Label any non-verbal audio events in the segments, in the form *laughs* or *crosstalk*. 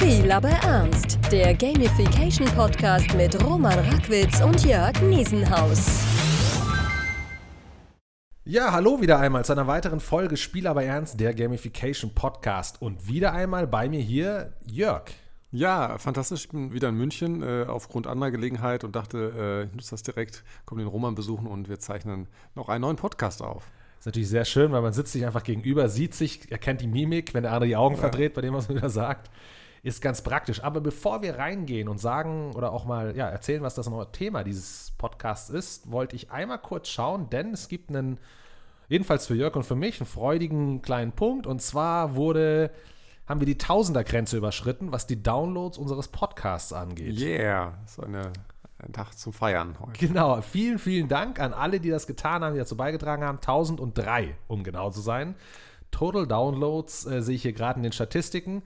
Spiel aber ernst. Der Gamification Podcast mit Roman Rackwitz und Jörg Niesenhaus. Ja, hallo wieder einmal zu einer weiteren Folge Spiel aber ernst, der Gamification Podcast. Und wieder einmal bei mir hier Jörg. Ja, fantastisch. Ich bin wieder in München äh, aufgrund anderer Gelegenheit und dachte, äh, ich nutze das direkt, komme den Roman besuchen und wir zeichnen noch einen neuen Podcast auf. Ist natürlich sehr schön, weil man sitzt sich einfach gegenüber, sieht sich, erkennt die Mimik, wenn der andere die Augen ja. verdreht, bei dem was man wieder sagt. Ist ganz praktisch. Aber bevor wir reingehen und sagen oder auch mal ja, erzählen, was das neue Thema dieses Podcasts ist, wollte ich einmal kurz schauen, denn es gibt einen, jedenfalls für Jörg und für mich, einen freudigen kleinen Punkt. Und zwar wurde haben wir die Tausendergrenze überschritten, was die Downloads unseres Podcasts angeht. Yeah, so eine, ein Tag zum Feiern heute. Genau, vielen, vielen Dank an alle, die das getan haben, die dazu beigetragen haben. 1003, um genau zu sein. Total Downloads äh, sehe ich hier gerade in den Statistiken.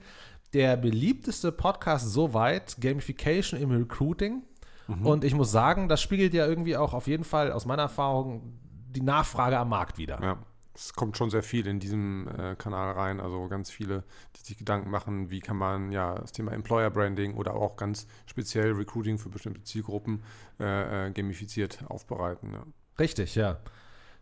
Der beliebteste Podcast soweit, Gamification im Recruiting. Mhm. Und ich muss sagen, das spiegelt ja irgendwie auch auf jeden Fall aus meiner Erfahrung die Nachfrage am Markt wieder. Ja es kommt schon sehr viel in diesem äh, Kanal rein. Also ganz viele, die sich Gedanken machen, wie kann man ja das Thema Employer Branding oder auch ganz speziell Recruiting für bestimmte Zielgruppen äh, äh, gamifiziert aufbereiten. Ja. Richtig, ja.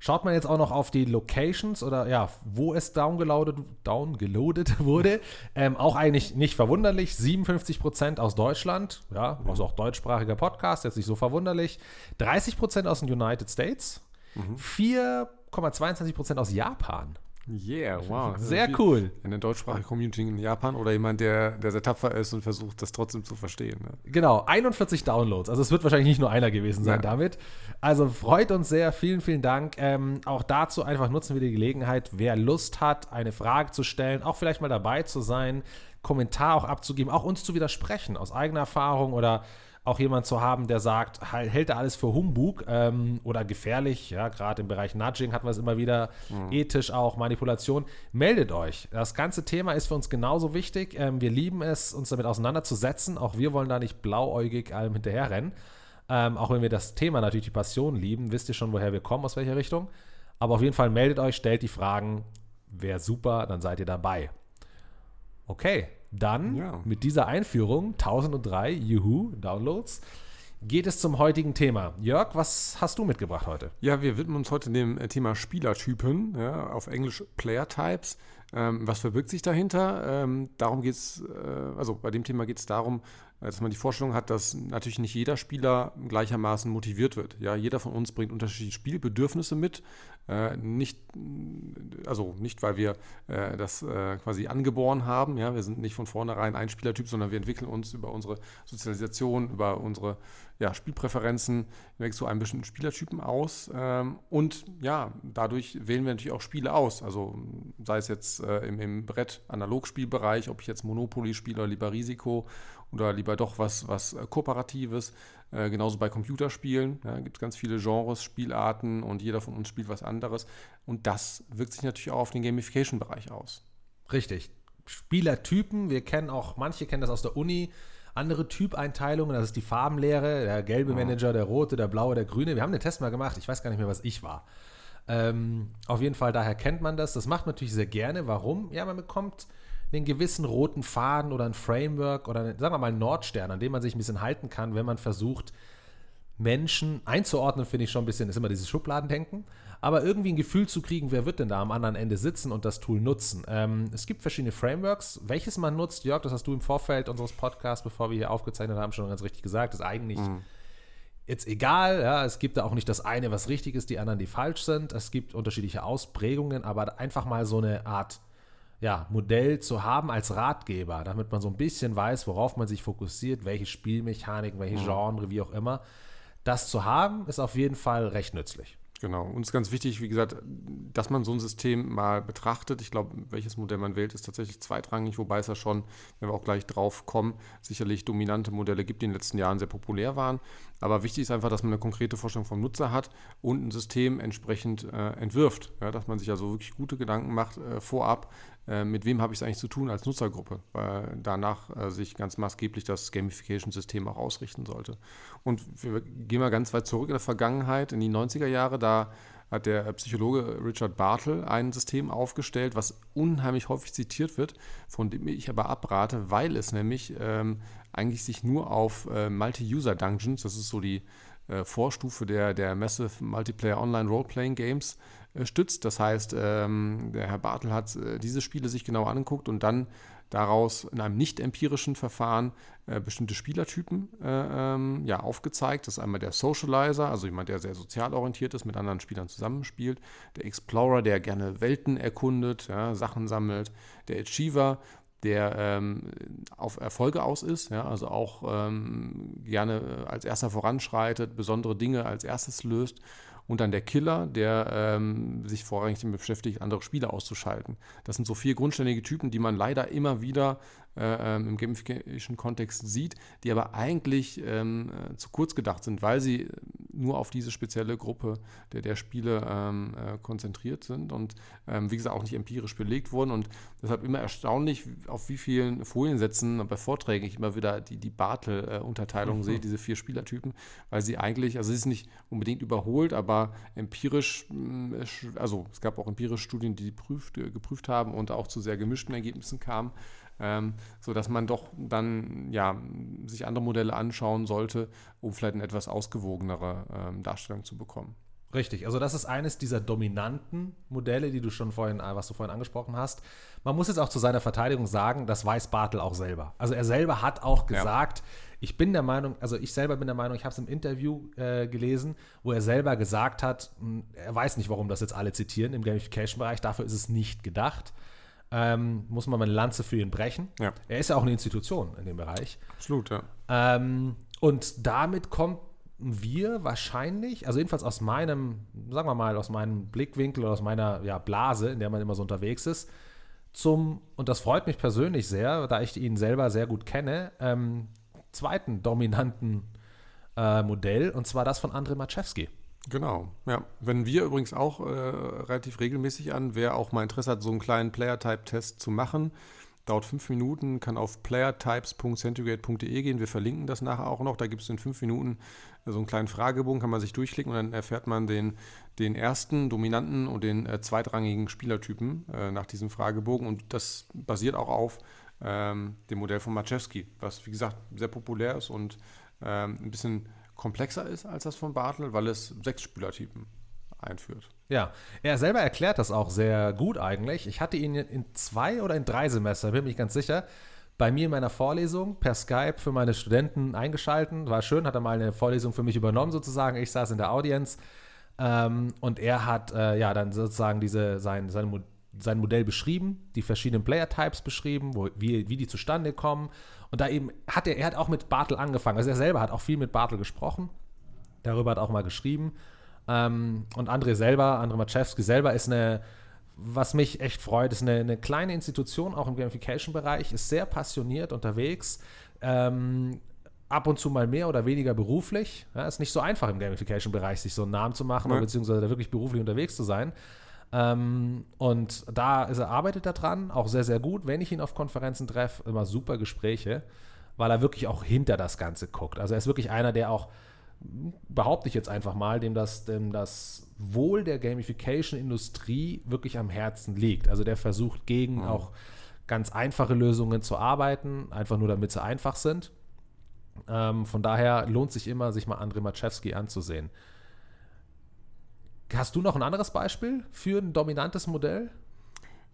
Schaut man jetzt auch noch auf die Locations oder ja, wo es downgeloadet, downgeloadet *laughs* wurde, ähm, auch eigentlich nicht verwunderlich. 57 Prozent aus Deutschland, ja, also auch deutschsprachiger Podcast, jetzt nicht so verwunderlich. 30 Prozent aus den United States, mhm. 4 8,22 aus Japan. Yeah, wow. Sehr cool. Eine deutschsprachige Community in Japan oder jemand, der, der sehr tapfer ist und versucht, das trotzdem zu verstehen. Ne? Genau, 41 Downloads. Also es wird wahrscheinlich nicht nur einer gewesen sein ja. damit. Also freut uns sehr. Vielen, vielen Dank. Ähm, auch dazu einfach nutzen wir die Gelegenheit, wer Lust hat, eine Frage zu stellen, auch vielleicht mal dabei zu sein, Kommentar auch abzugeben, auch uns zu widersprechen aus eigener Erfahrung oder auch jemand zu haben, der sagt, hält er alles für Humbug ähm, oder gefährlich, ja, gerade im Bereich Nudging hatten wir es immer wieder, mhm. ethisch auch, Manipulation, meldet euch. Das ganze Thema ist für uns genauso wichtig. Ähm, wir lieben es, uns damit auseinanderzusetzen. Auch wir wollen da nicht blauäugig allem hinterherrennen. Ähm, auch wenn wir das Thema natürlich die Passion lieben, wisst ihr schon, woher wir kommen, aus welcher Richtung. Aber auf jeden Fall meldet euch, stellt die Fragen. Wäre super, dann seid ihr dabei. Okay, dann ja. mit dieser Einführung 1003 Juhu Downloads geht es zum heutigen Thema. Jörg, was hast du mitgebracht heute? Ja, wir widmen uns heute dem äh, Thema Spielertypen, ja, auf Englisch Player Types. Ähm, was verbirgt sich dahinter? Ähm, darum geht es, äh, also bei dem Thema geht es darum, äh, dass man die Vorstellung hat, dass natürlich nicht jeder Spieler gleichermaßen motiviert wird. Ja, jeder von uns bringt unterschiedliche Spielbedürfnisse mit. Äh, nicht, also nicht, weil wir äh, das äh, quasi angeboren haben. Ja, wir sind nicht von vornherein ein Spielertyp, sondern wir entwickeln uns über unsere Sozialisation, über unsere ja, Spielpräferenzen weg zu einem bestimmten Spielertypen aus. Ähm, und ja, dadurch wählen wir natürlich auch Spiele aus. Also sei es jetzt äh, im, im Brett-Analogspielbereich, ob ich jetzt Monopoly spiele oder lieber Risiko oder lieber doch was, was äh, Kooperatives. Äh, genauso bei Computerspielen. Ja, gibt es ganz viele Genres, Spielarten und jeder von uns spielt was anderes. Und das wirkt sich natürlich auch auf den Gamification-Bereich aus. Richtig. Spielertypen, wir kennen auch, manche kennen das aus der Uni, andere Typeinteilungen, das ist die Farbenlehre, der gelbe Manager, der rote, der blaue, der grüne. Wir haben den Test mal gemacht, ich weiß gar nicht mehr, was ich war. Ähm, auf jeden Fall, daher kennt man das. Das macht man natürlich sehr gerne. Warum? Ja, man bekommt einen gewissen roten Faden oder ein Framework oder einen, sagen wir mal einen Nordstern, an dem man sich ein bisschen halten kann, wenn man versucht, Menschen einzuordnen, finde ich schon ein bisschen, ist immer dieses Schubladendenken, aber irgendwie ein Gefühl zu kriegen, wer wird denn da am anderen Ende sitzen und das Tool nutzen. Ähm, es gibt verschiedene Frameworks. Welches man nutzt, Jörg, das hast du im Vorfeld unseres Podcasts, bevor wir hier aufgezeichnet haben, schon ganz richtig gesagt, ist eigentlich mhm. Jetzt egal. Ja, es gibt da auch nicht das eine, was richtig ist, die anderen, die falsch sind. Es gibt unterschiedliche Ausprägungen, aber einfach mal so eine Art ja, Modell zu haben als Ratgeber, damit man so ein bisschen weiß, worauf man sich fokussiert, welche Spielmechaniken, welche. Genre, wie auch immer. Das zu haben, ist auf jeden Fall recht nützlich. Genau. Und es ist ganz wichtig, wie gesagt, dass man so ein System mal betrachtet. Ich glaube, welches Modell man wählt, ist tatsächlich zweitrangig, wobei es ja schon, wenn wir auch gleich drauf kommen, sicherlich dominante Modelle gibt, die in den letzten Jahren sehr populär waren. Aber wichtig ist einfach, dass man eine konkrete Vorstellung vom Nutzer hat und ein System entsprechend äh, entwirft. Ja, dass man sich also wirklich gute Gedanken macht äh, vorab, äh, mit wem habe ich es eigentlich zu tun als Nutzergruppe, weil danach äh, sich ganz maßgeblich das Gamification-System auch ausrichten sollte. Und wir gehen mal ganz weit zurück in der Vergangenheit, in die 90er Jahre, da hat der Psychologe Richard Bartle ein System aufgestellt, was unheimlich häufig zitiert wird, von dem ich aber abrate, weil es nämlich ähm, eigentlich sich nur auf äh, Multi-User-Dungeons, das ist so die äh, Vorstufe der, der Massive Multiplayer Online Role-Playing Games, äh, stützt. Das heißt, ähm, der Herr Bartel hat äh, diese Spiele sich genau angeguckt und dann daraus in einem nicht empirischen Verfahren äh, bestimmte Spielertypen äh, ähm, ja, aufgezeigt. Das ist einmal der Socializer, also jemand, der sehr sozial orientiert ist, mit anderen Spielern zusammenspielt. Der Explorer, der gerne Welten erkundet, ja, Sachen sammelt. Der Achiever, der ähm, auf Erfolge aus ist, ja, also auch ähm, gerne als erster voranschreitet, besondere Dinge als erstes löst und dann der Killer, der ähm, sich vorrangig damit beschäftigt, andere Spieler auszuschalten. Das sind so vier grundständige Typen, die man leider immer wieder äh, ähm, im Gamification-Kontext sieht, die aber eigentlich ähm, äh, zu kurz gedacht sind, weil sie nur auf diese spezielle Gruppe der, der Spiele ähm, äh, konzentriert sind und ähm, wie gesagt auch nicht empirisch belegt wurden. Und deshalb immer erstaunlich, auf wie vielen Foliensätzen bei Vorträgen ich immer wieder die, die Bartel-Unterteilung mhm. sehe, diese vier Spielertypen, weil sie eigentlich, also sie ist nicht unbedingt überholt, aber empirisch, mm, also es gab auch empirische Studien, die, die prüft, geprüft haben und auch zu sehr gemischten Ergebnissen kamen ähm, sodass man doch dann ja, sich andere Modelle anschauen sollte, um vielleicht eine etwas ausgewogenere ähm, Darstellung zu bekommen. Richtig, also das ist eines dieser dominanten Modelle, die du schon vorhin, äh, was du vorhin angesprochen hast. Man muss jetzt auch zu seiner Verteidigung sagen, das weiß Bartel auch selber. Also er selber hat auch gesagt, ja. ich bin der Meinung, also ich selber bin der Meinung, ich habe es im Interview äh, gelesen, wo er selber gesagt hat, hm, er weiß nicht, warum das jetzt alle zitieren im Gamification-Bereich, dafür ist es nicht gedacht ähm, muss man mal eine Lanze für ihn brechen. Ja. Er ist ja auch eine Institution in dem Bereich. Absolut, ja. Ähm, und damit kommt wir wahrscheinlich, also jedenfalls aus meinem, sagen wir mal, aus meinem Blickwinkel oder aus meiner ja, Blase, in der man immer so unterwegs ist, zum, und das freut mich persönlich sehr, da ich ihn selber sehr gut kenne, ähm, zweiten dominanten äh, Modell, und zwar das von Andrei Maczewski. Genau, ja. Wenn wir übrigens auch äh, relativ regelmäßig an, wer auch mal Interesse hat, so einen kleinen Player-Type-Test zu machen. Dauert fünf Minuten, kann auf playertypes.centrigate.de gehen. Wir verlinken das nachher auch noch. Da gibt es in fünf Minuten so einen kleinen Fragebogen, kann man sich durchklicken und dann erfährt man den, den ersten dominanten und den äh, zweitrangigen Spielertypen äh, nach diesem Fragebogen. Und das basiert auch auf ähm, dem Modell von Maczewski, was wie gesagt sehr populär ist und ähm, ein bisschen komplexer ist als das von Bartel, weil es sechs Spielertypen einführt. Ja, er selber erklärt das auch sehr gut eigentlich. Ich hatte ihn in zwei oder in drei Semester, bin nicht ganz sicher, bei mir in meiner Vorlesung per Skype für meine Studenten eingeschalten. War schön, hat er mal eine Vorlesung für mich übernommen sozusagen. Ich saß in der Audience ähm, und er hat äh, ja dann sozusagen diese, sein, sein, sein Modell beschrieben, die verschiedenen Player-Types beschrieben, wo, wie, wie die zustande kommen und da eben hat er, er hat auch mit Bartel angefangen. Also er selber hat auch viel mit Bartel gesprochen. Darüber hat er auch mal geschrieben. Ähm, und André selber, André Maczewski selber ist eine, was mich echt freut, ist eine, eine kleine Institution, auch im Gamification-Bereich, ist sehr passioniert unterwegs. Ähm, ab und zu mal mehr oder weniger beruflich. Ja, ist nicht so einfach im Gamification-Bereich, sich so einen Namen zu machen, ja. beziehungsweise da wirklich beruflich unterwegs zu sein. Ähm, und da ist er, arbeitet er dran, auch sehr, sehr gut. Wenn ich ihn auf Konferenzen treffe, immer super Gespräche, weil er wirklich auch hinter das Ganze guckt. Also er ist wirklich einer, der auch, behaupte ich jetzt einfach mal, dem das, dem das Wohl der Gamification-Industrie wirklich am Herzen liegt. Also der versucht gegen mhm. auch ganz einfache Lösungen zu arbeiten, einfach nur damit sie einfach sind. Ähm, von daher lohnt sich immer, sich mal Andrei Maczewski anzusehen. Hast du noch ein anderes Beispiel für ein dominantes Modell?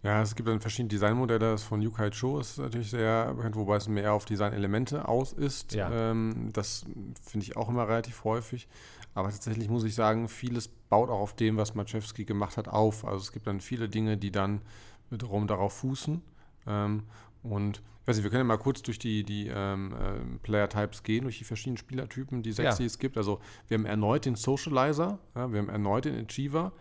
Ja, es gibt dann verschiedene Designmodelle. Das von Yukai Cho ist natürlich sehr bekannt, wobei es mehr auf Designelemente aus ist. Ja. Ähm, das finde ich auch immer relativ häufig. Aber tatsächlich muss ich sagen, vieles baut auch auf dem, was Maczewski gemacht hat, auf. Also es gibt dann viele Dinge, die dann wiederum darauf fußen. Ähm, und ich weiß nicht, wir können ja mal kurz durch die, die ähm, äh, Player-Types gehen, durch die verschiedenen Spielertypen, die sechs, ja. die es gibt. Also wir haben erneut den Socializer, ja, wir haben erneut den Achiever.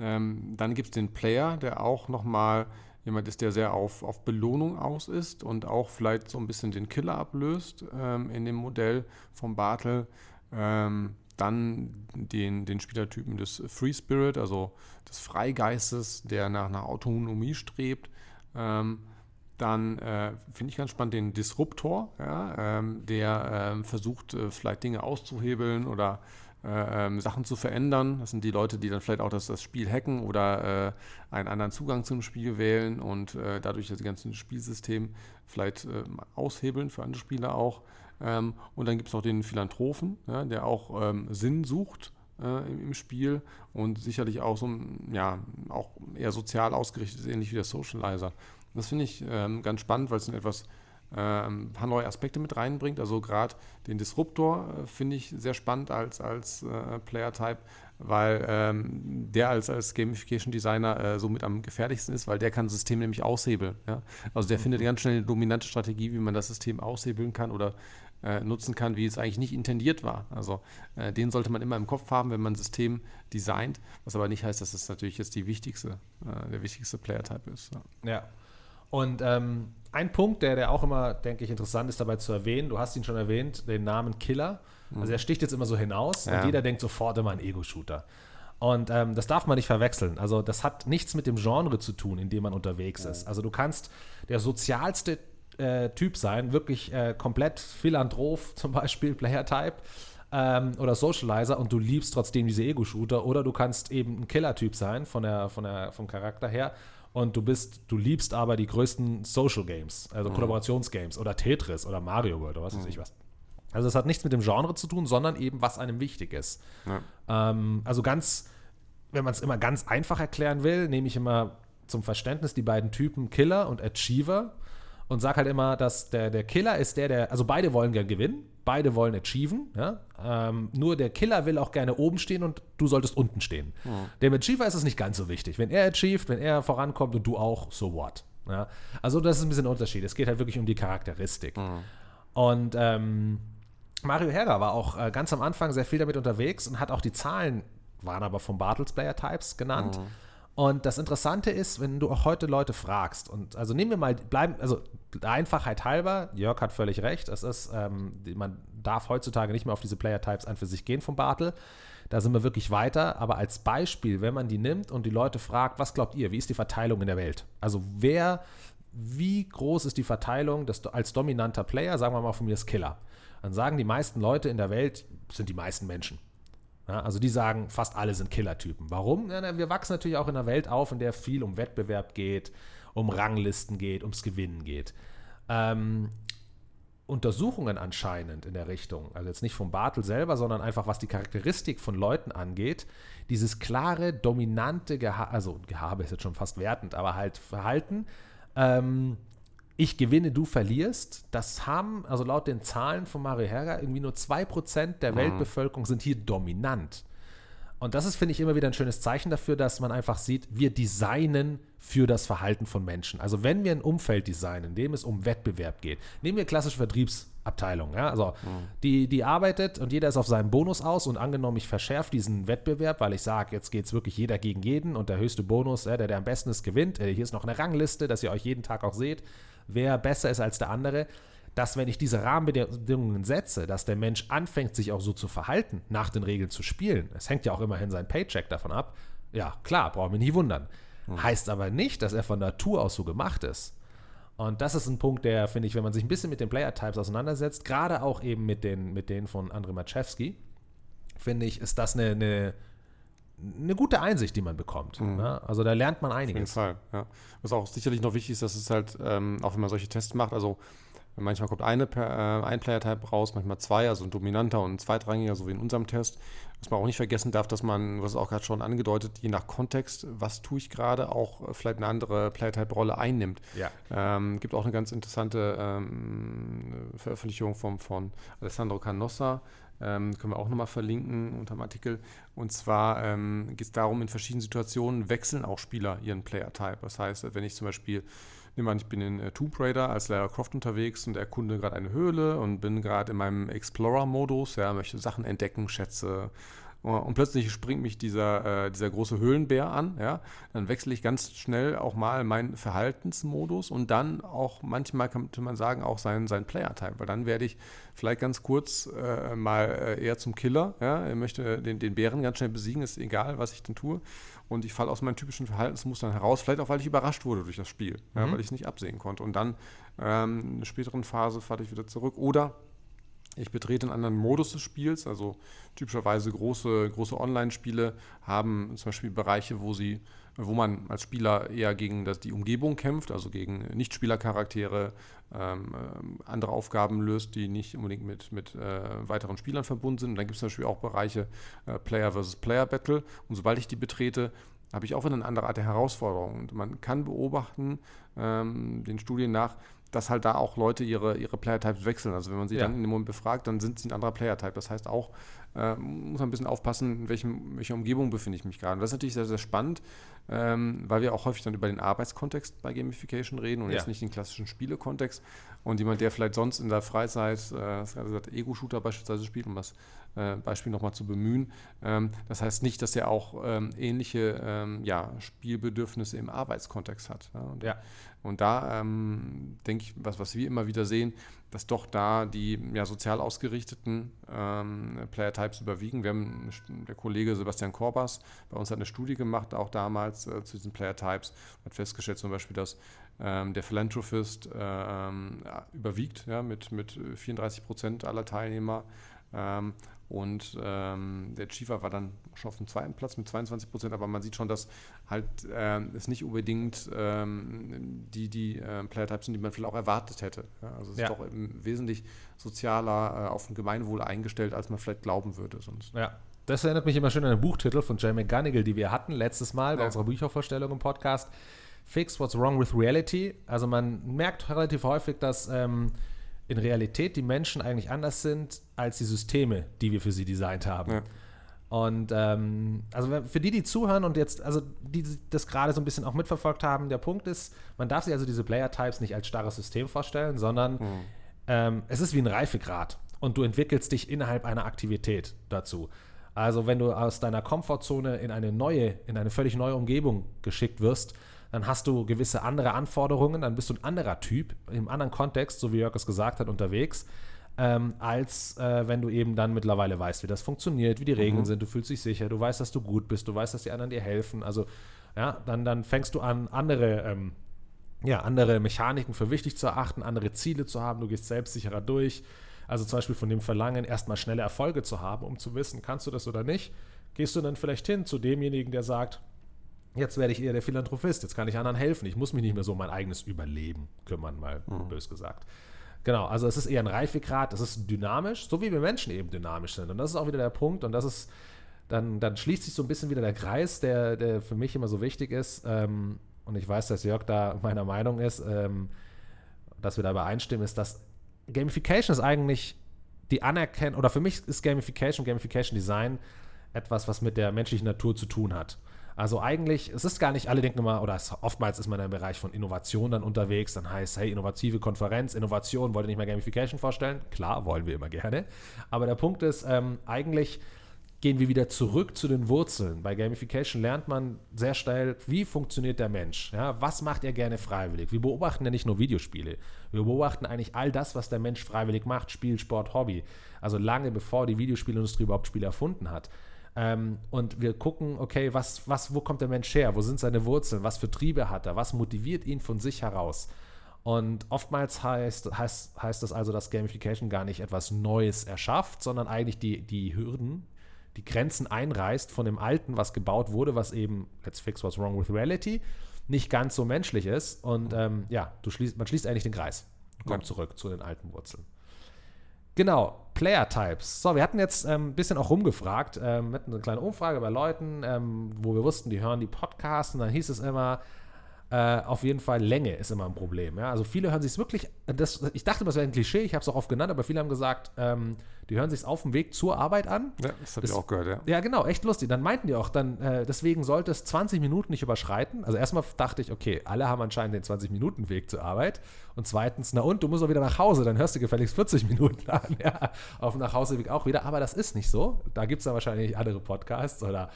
Ähm, dann gibt es den Player, der auch nochmal jemand ist, der sehr auf, auf Belohnung aus ist und auch vielleicht so ein bisschen den Killer ablöst ähm, in dem Modell vom Bartel. Ähm, dann den, den Spielertypen des Free Spirit, also des Freigeistes, der nach einer Autonomie strebt. Ähm, dann äh, finde ich ganz spannend den Disruptor, ja, ähm, der ähm, versucht, äh, vielleicht Dinge auszuhebeln oder äh, äh, ähm, Sachen zu verändern. Das sind die Leute, die dann vielleicht auch das, das Spiel hacken oder äh, einen anderen Zugang zum Spiel wählen und äh, dadurch das ganze Spielsystem vielleicht äh, aushebeln für andere Spieler auch. Ähm, und dann gibt es noch den Philanthropen, ja, der auch ähm, Sinn sucht im, im, Spiel und sicherlich auch so ja, auch eher sozial ausgerichtet ist, ähnlich wie der Socializer. Das finde ich ähm, ganz spannend, weil es ein etwas ein paar neue Aspekte mit reinbringt. Also gerade den Disruptor äh, finde ich sehr spannend als, als äh, Player-Type, weil ähm, der als, als Gamification-Designer äh, somit am gefährlichsten ist, weil der kann das System nämlich aushebeln. Ja? Also der mhm. findet ganz schnell eine dominante Strategie, wie man das System aushebeln kann oder äh, nutzen kann, wie es eigentlich nicht intendiert war. Also äh, den sollte man immer im Kopf haben, wenn man ein System designt, was aber nicht heißt, dass es natürlich jetzt die wichtigste, äh, der wichtigste Player-Type ist. Ja. ja. Und ähm, ein Punkt, der, der auch immer, denke ich, interessant ist dabei zu erwähnen, du hast ihn schon erwähnt, den Namen Killer. Also er sticht jetzt immer so hinaus ja. und jeder denkt sofort immer an Ego-Shooter. Und ähm, das darf man nicht verwechseln. Also das hat nichts mit dem Genre zu tun, in dem man unterwegs ist. Also du kannst der sozialste äh, Typ sein, wirklich äh, komplett Philanthrop *laughs* zum Beispiel, Player-Type ähm, oder Socializer und du liebst trotzdem diese Ego-Shooter oder du kannst eben ein Killer-Typ sein von der, von der, vom Charakter her und du bist, du liebst aber die größten Social Games, also mhm. Kollaborationsgames oder Tetris oder Mario World oder was weiß mhm. ich was. Also es hat nichts mit dem Genre zu tun, sondern eben, was einem wichtig ist. Ja. Ähm, also ganz, wenn man es immer ganz einfach erklären will, nehme ich immer zum Verständnis die beiden Typen Killer und Achiever und sage halt immer, dass der, der Killer ist der, der, also beide wollen gern gewinnen, beide wollen achieven, ja? ähm, nur der Killer will auch gerne oben stehen und du solltest unten stehen. Mhm. Dem Achiever ist es nicht ganz so wichtig. Wenn er achieved, wenn er vorankommt und du auch, so what. Ja? Also das ist ein bisschen ein Unterschied. Es geht halt wirklich um die Charakteristik. Mhm. Und ähm, Mario Herger war auch äh, ganz am Anfang sehr viel damit unterwegs und hat auch die Zahlen, waren aber vom Bartels Player Types genannt. Mhm und das Interessante ist, wenn du auch heute Leute fragst, und also nehmen wir mal, bleiben, also der Einfachheit halber, Jörg hat völlig recht, es ist, ähm, man darf heutzutage nicht mehr auf diese Player-Types ein für sich gehen vom Bartel. Da sind wir wirklich weiter. Aber als Beispiel, wenn man die nimmt und die Leute fragt, was glaubt ihr, wie ist die Verteilung in der Welt? Also wer, wie groß ist die Verteilung des, als dominanter Player, sagen wir mal von mir ist Killer? Dann sagen die meisten Leute in der Welt, sind die meisten Menschen. Ja, also die sagen, fast alle sind Killertypen. Warum? Ja, wir wachsen natürlich auch in einer Welt auf, in der viel um Wettbewerb geht, um Ranglisten geht, ums Gewinnen geht. Ähm, Untersuchungen anscheinend in der Richtung, also jetzt nicht vom Bartel selber, sondern einfach was die Charakteristik von Leuten angeht, dieses klare, dominante Gehabe, also Gehabe ist jetzt schon fast wertend, aber halt Verhalten, ähm, ich gewinne, du verlierst, das haben, also laut den Zahlen von Mario Herger, irgendwie nur 2% der mhm. Weltbevölkerung sind hier dominant. Und das ist, finde ich, immer wieder ein schönes Zeichen dafür, dass man einfach sieht, wir designen für das Verhalten von Menschen. Also wenn wir ein Umfeld designen, in dem es um Wettbewerb geht, nehmen wir klassische Vertriebsabteilung, ja, also mhm. die, die arbeitet und jeder ist auf seinem Bonus aus und angenommen, ich verschärfe diesen Wettbewerb, weil ich sage, jetzt geht es wirklich jeder gegen jeden und der höchste Bonus, ja, der, der am besten ist, gewinnt. Äh, hier ist noch eine Rangliste, dass ihr euch jeden Tag auch seht wer besser ist als der andere, dass wenn ich diese Rahmenbedingungen setze, dass der Mensch anfängt, sich auch so zu verhalten, nach den Regeln zu spielen, es hängt ja auch immerhin sein Paycheck davon ab, ja, klar, brauchen wir nicht wundern. Mhm. Heißt aber nicht, dass er von Natur aus so gemacht ist. Und das ist ein Punkt, der, finde ich, wenn man sich ein bisschen mit den Player-Types auseinandersetzt, gerade auch eben mit, den, mit denen von Andrei Maczewski, finde ich, ist das eine, eine eine gute Einsicht, die man bekommt. Mhm. Ne? Also da lernt man einiges. Auf jeden Fall, ja. Was auch sicherlich noch wichtig ist, dass es halt, ähm, auch wenn man solche Tests macht, also manchmal kommt eine, äh, ein Player-Type raus, manchmal zwei, also ein dominanter und ein zweitrangiger, so wie in unserem Test. Was man auch nicht vergessen darf, dass man, was auch gerade schon angedeutet, je nach Kontext, was tue ich gerade, auch vielleicht eine andere Player-Type-Rolle einnimmt. Ja. Ähm, gibt auch eine ganz interessante ähm, Veröffentlichung vom, von Alessandro Canossa, ähm, können wir auch nochmal verlinken unter dem Artikel. Und zwar ähm, geht es darum, in verschiedenen Situationen wechseln auch Spieler ihren Player-Type. Das heißt, wenn ich zum Beispiel, nehmen an, ich bin in äh, Tomb Raider als Lara Croft unterwegs und erkunde gerade eine Höhle und bin gerade in meinem Explorer-Modus, ja, möchte Sachen entdecken, Schätze und plötzlich springt mich dieser, äh, dieser große Höhlenbär an, ja, dann wechsle ich ganz schnell auch mal meinen Verhaltensmodus und dann auch manchmal könnte man sagen auch sein, sein Player-Type, weil dann werde ich vielleicht ganz kurz äh, mal äh, eher zum Killer, ja, ich möchte den, den Bären ganz schnell besiegen, ist egal, was ich dann tue. Und ich falle aus meinen typischen Verhaltensmustern heraus, vielleicht auch, weil ich überrascht wurde durch das Spiel, mhm. ja, weil ich es nicht absehen konnte. Und dann ähm, in einer späteren Phase falle ich wieder zurück. Oder Ich betrete einen anderen Modus des Spiels, also typischerweise große, große Online-Spiele haben zum Beispiel Bereiche, wo sie, wo man als Spieler eher gegen das, die Umgebung kämpft, also gegen Nichtspielercharaktere, ähm, äh, andere Aufgaben löst, die nicht unbedingt mit, mit äh, weiteren Spielern verbunden sind. Und dann gibt es zum Beispiel auch Bereiche äh, Player versus Player Battle. Und sobald ich die betrete, habe ich auch wieder eine andere Art der Herausforderung. Und man kann beobachten, ähm, den Studien nach, dass halt da auch Leute ihre, ihre Player-Types wechseln. Also wenn man sie ja. dann in dem Moment befragt, dann sind sie ein anderer Player-Type. Das heißt auch, äh, muss man ein bisschen aufpassen, in welchem, welcher Umgebung befinde ich mich gerade. Und das ist natürlich sehr, sehr spannend, ähm, weil wir auch häufig dann über den Arbeitskontext bei Gamification reden und ja. jetzt nicht den klassischen Spielekontext. Und jemand, der vielleicht sonst in der Freizeit, äh, gesagt, Ego-Shooter beispielsweise spielt, um das äh, Beispiel nochmal zu bemühen. Ähm, das heißt nicht, dass er auch ähm, ähnliche ähm, ja, Spielbedürfnisse im Arbeitskontext hat. Ja. Und, ja. und da ähm, denke ich, was, was wir immer wieder sehen, dass doch da die ja, sozial ausgerichteten ähm, Player-Types überwiegen. Wir haben, der Kollege Sebastian Korbas bei uns hat eine Studie gemacht, auch damals äh, zu diesen Player-Types, hat festgestellt zum Beispiel, dass ähm, der Philanthropist ähm, überwiegt ja, mit, mit 34 Prozent aller Teilnehmer. Ähm, und ähm, der Chifa war dann schon auf dem zweiten Platz mit 22 Prozent, aber man sieht schon, dass halt äh, es nicht unbedingt ähm, die, die äh, Player-Types sind, die man vielleicht auch erwartet hätte. Ja, also es ja. ist doch wesentlich sozialer äh, auf ein Gemeinwohl eingestellt, als man vielleicht glauben würde sonst. Ja. Das erinnert mich immer schön an den Buchtitel von Jay McGunigal, die wir hatten letztes Mal bei ja. unserer Büchervorstellung im Podcast. Fix What's Wrong with Reality. Also man merkt relativ häufig, dass ähm, in Realität die Menschen eigentlich anders sind als die Systeme, die wir für sie designt haben. Ja. Und ähm, also für die, die zuhören und jetzt, also die das gerade so ein bisschen auch mitverfolgt haben, der Punkt ist, man darf sich also diese Player-Types nicht als starres System vorstellen, sondern mhm. ähm, es ist wie ein Reifegrad und du entwickelst dich innerhalb einer Aktivität dazu. Also wenn du aus deiner Komfortzone in eine neue, in eine völlig neue Umgebung geschickt wirst, dann hast du gewisse andere Anforderungen, dann bist du ein anderer Typ, im anderen Kontext, so wie Jörg es gesagt hat, unterwegs, ähm, als äh, wenn du eben dann mittlerweile weißt, wie das funktioniert, wie die Regeln mhm. sind, du fühlst dich sicher, du weißt, dass du gut bist, du weißt, dass die anderen dir helfen. Also ja, dann, dann fängst du an, andere, ähm, ja, andere Mechaniken für wichtig zu erachten, andere Ziele zu haben, du gehst selbstsicherer durch. Also zum Beispiel von dem Verlangen, erstmal schnelle Erfolge zu haben, um zu wissen, kannst du das oder nicht, gehst du dann vielleicht hin zu demjenigen, der sagt, Jetzt werde ich eher der Philanthropist, jetzt kann ich anderen helfen. Ich muss mich nicht mehr so um mein eigenes Überleben kümmern, mal mhm. bös gesagt. Genau, also es ist eher ein Reifegrad, es ist dynamisch, so wie wir Menschen eben dynamisch sind. Und das ist auch wieder der Punkt und das ist, dann, dann schließt sich so ein bisschen wieder der Kreis, der, der für mich immer so wichtig ist. Ähm, und ich weiß, dass Jörg da meiner Meinung ist, ähm, dass wir da übereinstimmen, ist, dass Gamification ist eigentlich die Anerkennung, oder für mich ist Gamification, Gamification Design etwas, was mit der menschlichen Natur zu tun hat. Also eigentlich, es ist gar nicht, alle denken immer, oder es, oftmals ist man im Bereich von Innovation dann unterwegs, dann heißt, hey, innovative Konferenz, Innovation, wollt ihr nicht mehr Gamification vorstellen? Klar, wollen wir immer gerne. Aber der Punkt ist, ähm, eigentlich gehen wir wieder zurück zu den Wurzeln. Bei Gamification lernt man sehr schnell, wie funktioniert der Mensch? Ja, was macht er gerne freiwillig? Wir beobachten ja nicht nur Videospiele. Wir beobachten eigentlich all das, was der Mensch freiwillig macht, Spiel, Sport, Hobby. Also lange bevor die Videospielindustrie überhaupt Spiele erfunden hat. Ähm, und wir gucken, okay, was, was, wo kommt der Mensch her? Wo sind seine Wurzeln? Was für Triebe hat er? Was motiviert ihn von sich heraus? Und oftmals heißt, heißt, heißt das also, dass Gamification gar nicht etwas Neues erschafft, sondern eigentlich die, die Hürden, die Grenzen einreißt von dem Alten, was gebaut wurde, was eben, let's fix what's wrong with reality, nicht ganz so menschlich ist. Und ähm, ja, du schließt, man schließt eigentlich den Kreis. Kommt ja. zurück zu den alten Wurzeln. Genau, Player Types. So, wir hatten jetzt ein ähm, bisschen auch rumgefragt, ähm, mit einer kleinen Umfrage bei Leuten, ähm, wo wir wussten, die hören die Podcasts und dann hieß es immer, äh, auf jeden Fall Länge ist immer ein Problem. Ja? Also viele hören sich es wirklich, das, ich dachte, das wäre ein Klischee, ich habe es auch oft genannt, aber viele haben gesagt, ähm, die hören sich es auf dem Weg zur Arbeit an. Ja, das habe ich auch gehört, ja. Ja, genau, echt lustig. Dann meinten die auch, dann, äh, deswegen sollte es 20 Minuten nicht überschreiten. Also erstmal dachte ich, okay, alle haben anscheinend den 20-Minuten-Weg zur Arbeit. Und zweitens, na und, du musst auch wieder nach Hause, dann hörst du gefälligst 40 Minuten *laughs* an. Ja, auf dem Nachhauseweg auch wieder. Aber das ist nicht so. Da gibt es dann wahrscheinlich andere Podcasts oder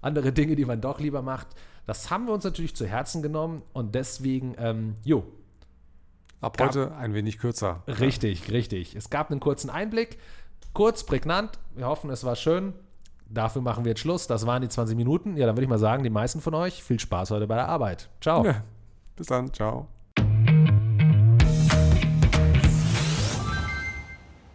andere Dinge, die man doch lieber macht. Das haben wir uns natürlich zu Herzen genommen und deswegen, ähm, jo. Ab heute ein wenig kürzer. Richtig, richtig. Es gab einen kurzen Einblick, kurz, prägnant. Wir hoffen, es war schön. Dafür machen wir jetzt Schluss. Das waren die 20 Minuten. Ja, dann würde ich mal sagen, die meisten von euch, viel Spaß heute bei der Arbeit. Ciao. Ja, bis dann. Ciao.